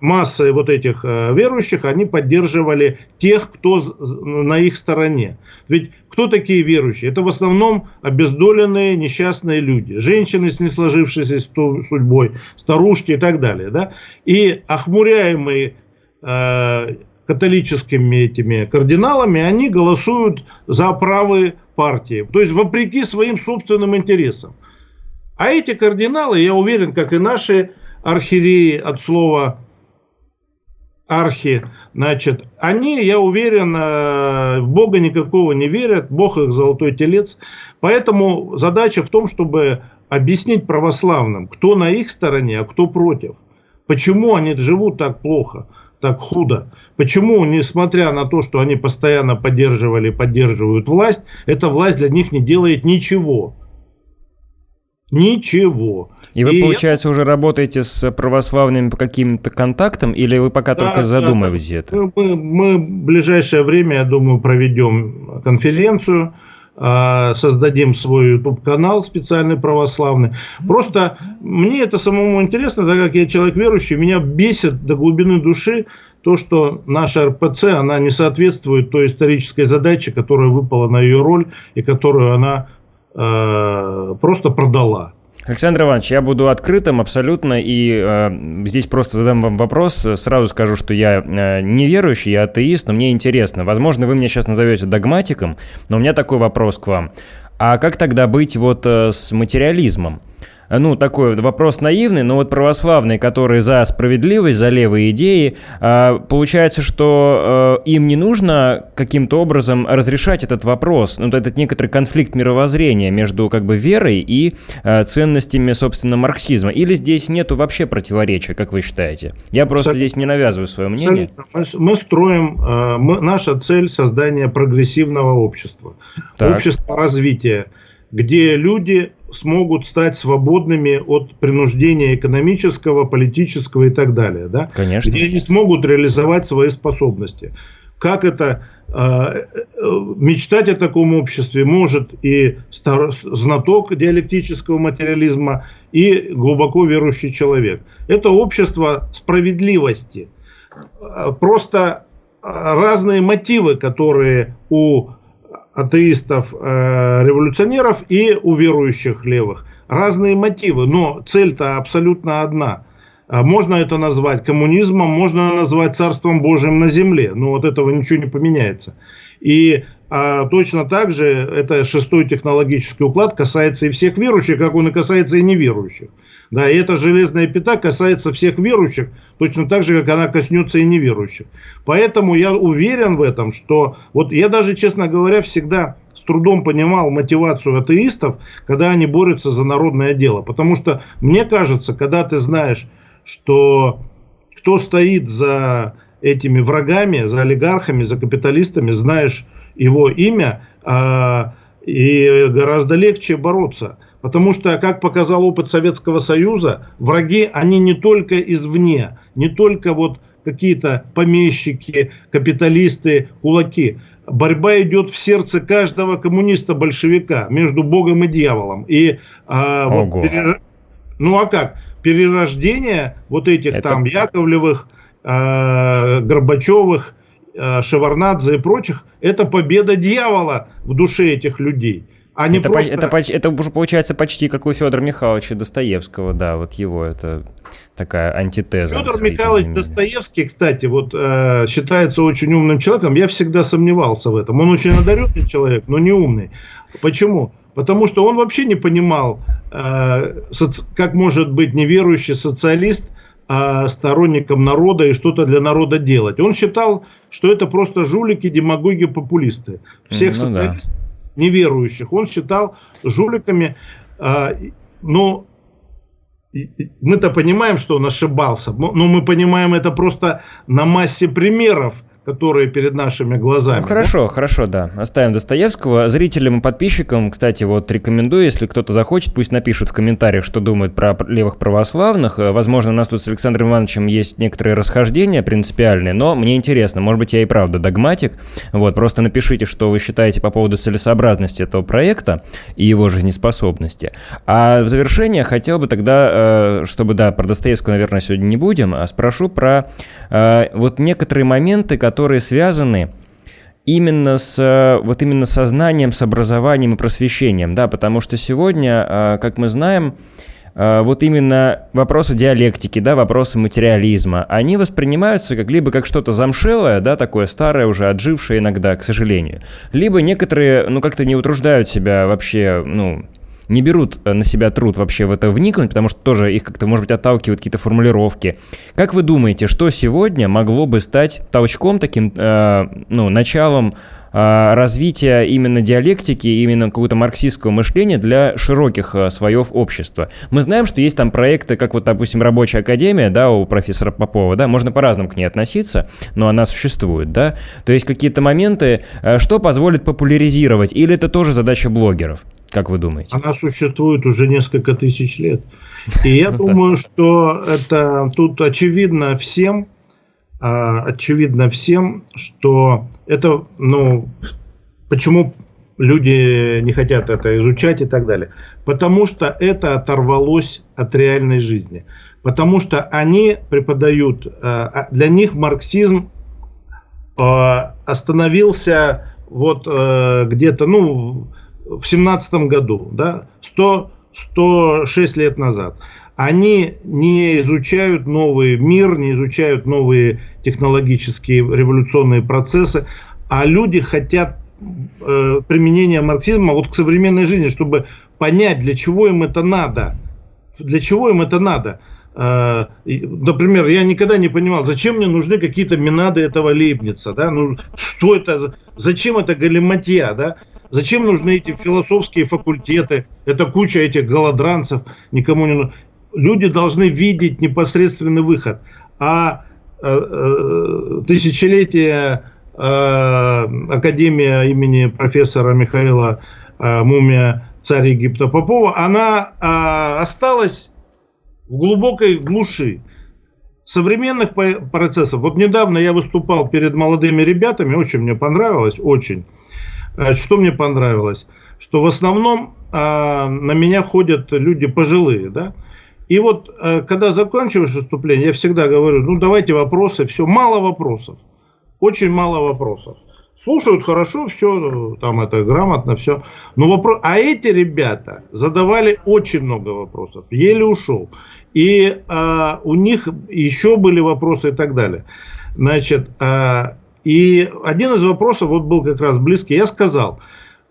массы вот этих э, верующих, они поддерживали тех, кто на их стороне. Ведь кто такие верующие? Это в основном обездоленные, несчастные люди. Женщины с несложившейся судьбой, старушки и так далее. Да? И охмуряемые э, католическими этими кардиналами, они голосуют за правые партии. То есть вопреки своим собственным интересам. А эти кардиналы, я уверен, как и наши архиереи от слова архи, значит, они, я уверен, э, в Бога никакого не верят, Бог их золотой телец. Поэтому задача в том, чтобы объяснить православным, кто на их стороне, а кто против. Почему они живут так плохо, так худо. Почему, несмотря на то, что они постоянно поддерживали, поддерживают власть, эта власть для них не делает ничего. Ничего. И вы, и получается, уже работаете с православными по каким-то контактам, или вы пока да, только задумываетесь да, это? Мы, мы в ближайшее время, я думаю, проведем конференцию, а, создадим свой YouTube-канал специальный православный. Просто мне это самому интересно, так как я человек верующий, меня бесит до глубины души то, что наша РПЦ, она не соответствует той исторической задаче, которая выпала на ее роль и которую она э, просто продала. Александр Иванович, я буду открытым абсолютно, и э, здесь просто задам вам вопрос. Сразу скажу, что я э, неверующий, я атеист, но мне интересно. Возможно, вы меня сейчас назовете догматиком, но у меня такой вопрос к вам. А как тогда быть вот э, с материализмом? Э, ну, такой вопрос наивный, но вот православные, которые за справедливость, за левые идеи, а, получается, что э, им не нужно каким-то образом разрешать этот вопрос, ну, этот некоторый конфликт мировоззрения между как бы верой и э, ценностями, собственно, марксизма. Или здесь нету вообще противоречия, как вы считаете? Я просто Абсолютно. здесь не навязываю свое мнение. Мы строим, мы, наша цель создание прогрессивного общества, так. общества развития, где люди смогут стать свободными от принуждения экономического, политического и так далее. Да? Конечно. Где они смогут реализовать свои способности. Как это а, э, мечтать о таком обществе может и знаток диалектического материализма, и глубоко верующий человек. Это общество справедливости. А, просто а, разные мотивы, которые у атеистов, э, революционеров и у верующих левых. Разные мотивы, но цель-то абсолютно одна. А можно это назвать коммунизмом, можно назвать царством Божьим на земле, но вот этого ничего не поменяется. И а, точно так же это шестой технологический уклад касается и всех верующих, как он и касается и неверующих. Да, и эта железная пята касается всех верующих, точно так же, как она коснется и неверующих. Поэтому я уверен в этом, что вот я даже, честно говоря, всегда с трудом понимал мотивацию атеистов, когда они борются за народное дело. Потому что мне кажется, когда ты знаешь, что кто стоит за этими врагами, за олигархами, за капиталистами, знаешь его имя, а, и гораздо легче бороться. Потому что, как показал опыт Советского Союза, враги, они не только извне, не только вот какие-то помещики, капиталисты, кулаки. Борьба идет в сердце каждого коммуниста-большевика между Богом и дьяволом. И, а, вот, перер... Ну а как? Перерождение вот этих Это... там Яковлевых, а, Горбачевых, а, Шеварнадзе и прочих, это победа дьявола в душе этих людей. Не это, просто... это, это уже получается почти как у Федора Михайловича Достоевского, да, вот его это такая антитеза. Федор Михайлович Достоевский, кстати, вот э, считается очень умным человеком. Я всегда сомневался в этом. Он очень одаренный человек, но не умный. Почему? Потому что он вообще не понимал, э, соци... как может быть неверующий социалист э, сторонником народа и что-то для народа делать. Он считал, что это просто жулики, демагоги, популисты. Всех ну, социалистов да неверующих он считал жуликами. А, но мы-то понимаем, что он ошибался, но мы понимаем это просто на массе примеров – которые перед нашими глазами. Ну, хорошо, да? хорошо, да. Оставим Достоевского. Зрителям и подписчикам, кстати, вот рекомендую, если кто-то захочет, пусть напишут в комментариях, что думают про левых православных. Возможно, у нас тут с Александром Ивановичем есть некоторые расхождения принципиальные, но мне интересно, может быть, я и правда догматик. Вот, просто напишите, что вы считаете по поводу целесообразности этого проекта и его жизнеспособности. А в завершение хотел бы тогда, э, чтобы, да, про Достоевского, наверное, сегодня не будем, а спрошу про э, вот некоторые моменты, которые которые связаны именно с вот именно сознанием, с образованием и просвещением, да, потому что сегодня, а, как мы знаем, а, вот именно вопросы диалектики, да, вопросы материализма, они воспринимаются как либо как что-то замшелое, да, такое старое, уже отжившее иногда, к сожалению, либо некоторые, ну, как-то не утруждают себя вообще, ну, не берут э, на себя труд вообще в это вникнуть, потому что тоже их как-то, может быть, отталкивают какие-то формулировки. Как вы думаете, что сегодня могло бы стать толчком таким, э, ну, началом развития именно диалектики, именно какого-то марксистского мышления для широких э, слоев общества. Мы знаем, что есть там проекты, как вот, допустим, рабочая академия, да, у профессора Попова, да, можно по-разному к ней относиться, но она существует, да. То есть какие-то моменты, э, что позволит популяризировать, или это тоже задача блогеров? Как вы думаете? Она существует уже несколько тысяч лет. И я думаю, что это тут очевидно всем, очевидно всем, что это, ну, почему люди не хотят это изучать и так далее. Потому что это оторвалось от реальной жизни. Потому что они преподают, а для них марксизм остановился вот где-то, ну, в семнадцатом году, да, 100, 106 лет назад. Они не изучают новый мир, не изучают новые технологические революционные процессы, а люди хотят э, применения марксизма вот к современной жизни, чтобы понять, для чего им это надо. Для чего им это надо. Э, например, я никогда не понимал, зачем мне нужны какие-то минады этого Лейбница, да, ну, что это, зачем это галиматья, да, Зачем нужны эти философские факультеты? Это куча этих голодранцев, никому не нужно. Люди должны видеть непосредственный выход. А тысячелетие э, Академия имени профессора Михаила э, Мумия, царь Египта Попова, она э, осталась в глубокой глуши современных процессов. Вот недавно я выступал перед молодыми ребятами, очень мне понравилось, очень. Э, что мне понравилось? Что в основном на меня ходят люди пожилые, да? И вот, а, когда заканчиваешь выступление, я всегда говорю, ну, давайте вопросы, все, мало вопросов, очень мало вопросов. Слушают хорошо, все, там это грамотно, все. Но вопрос... А эти ребята задавали очень много вопросов, еле ушел. И а, у них еще были вопросы и так далее. Значит, а, и один из вопросов вот был как раз близкий. Я сказал,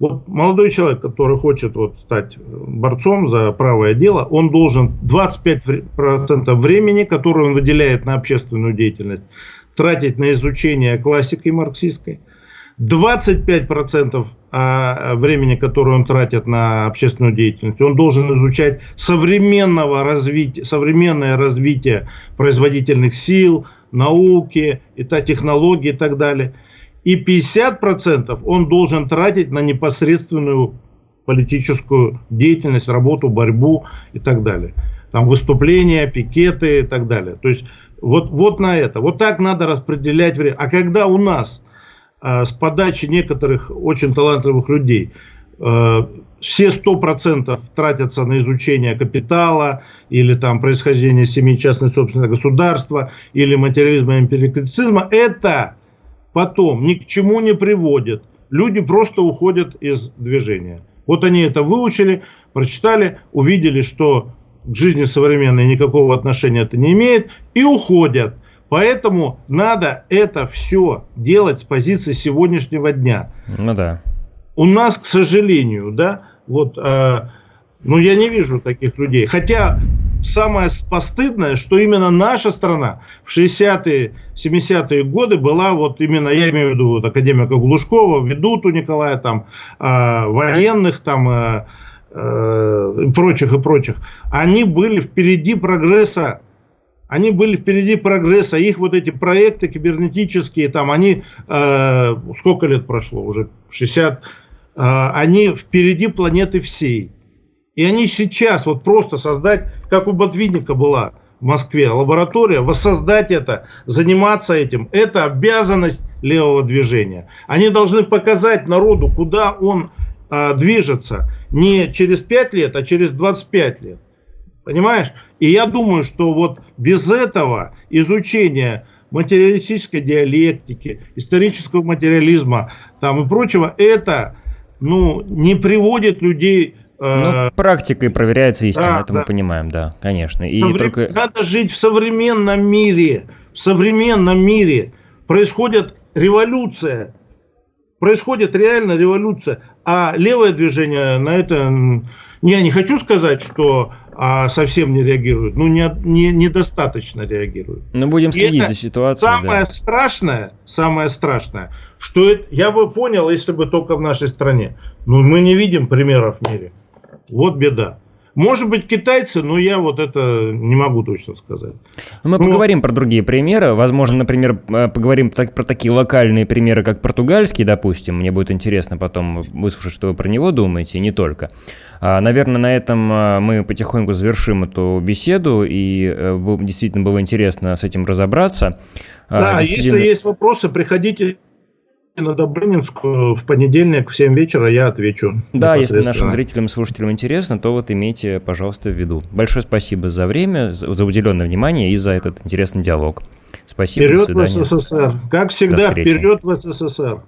вот молодой человек, который хочет вот стать борцом за правое дело, он должен 25% времени, которое он выделяет на общественную деятельность, тратить на изучение классики марксистской, 25% а, времени, которое он тратит на общественную деятельность, он должен изучать современного развития, современное развитие производительных сил, науки, это технологии и так далее. И 50% он должен тратить на непосредственную политическую деятельность, работу, борьбу и так далее. Там выступления, пикеты и так далее. То есть вот, вот на это. Вот так надо распределять время. А когда у нас э, с подачи некоторых очень талантливых людей э, все 100% тратятся на изучение капитала или там происхождение семьи частной собственности государства или материализма и эмпирикритицизма, это потом ни к чему не приводит. Люди просто уходят из движения. Вот они это выучили, прочитали, увидели, что к жизни современной никакого отношения это не имеет, и уходят. Поэтому надо это все делать с позиции сегодняшнего дня. Ну да. У нас, к сожалению, да, вот, э, ну, я не вижу таких людей. Хотя самое постыдное, что именно наша страна в 60-е, 70-е годы была вот именно, я имею в виду вот, академика Глушкова, у Николая, там, э, военных, там, э, э, прочих и прочих. Они были впереди прогресса они были впереди прогресса, их вот эти проекты кибернетические, там они, э, сколько лет прошло, уже 60, а, они впереди планеты всей. И они сейчас вот просто создать, как у Ботвинника была в Москве лаборатория, воссоздать это, заниматься этим, это обязанность левого движения. Они должны показать народу, куда он а, движется не через 5 лет, а через 25 лет. Понимаешь? И я думаю, что вот без этого изучения материалистической диалектики, исторического материализма там и прочего, это ну, не приводит людей э, ну, практикой проверяется истина, да, это да. мы понимаем, да, конечно. И только... Надо жить в современном мире. В современном мире происходит революция. Происходит реально революция. А левое движение на это... Я не хочу сказать, что а, совсем не реагирует. Ну, не, не, недостаточно реагирует. Ну, будем следить за ситуацией. Самое да. страшное, самое страшное, что это, я бы понял, если бы только в нашей стране. Но мы не видим примеров в мире. Вот беда. Может быть, китайцы, но я вот это не могу точно сказать. Ну, мы ну, поговорим про другие примеры. Возможно, например, э, поговорим про такие локальные примеры, как португальский, допустим. Мне будет интересно потом выслушать, что вы про него думаете, и не только. А, наверное, на этом э, мы потихоньку завершим эту беседу, и э, действительно было интересно с этим разобраться. А, да, действительно... если есть вопросы, приходите на Добрынинскую в понедельник в 7 вечера я отвечу. Да, если нашим зрителям и слушателям интересно, то вот имейте, пожалуйста, в виду. Большое спасибо за время, за уделенное внимание и за этот интересный диалог. Спасибо, вперед до свидания. в СССР. Как всегда, вперед в СССР.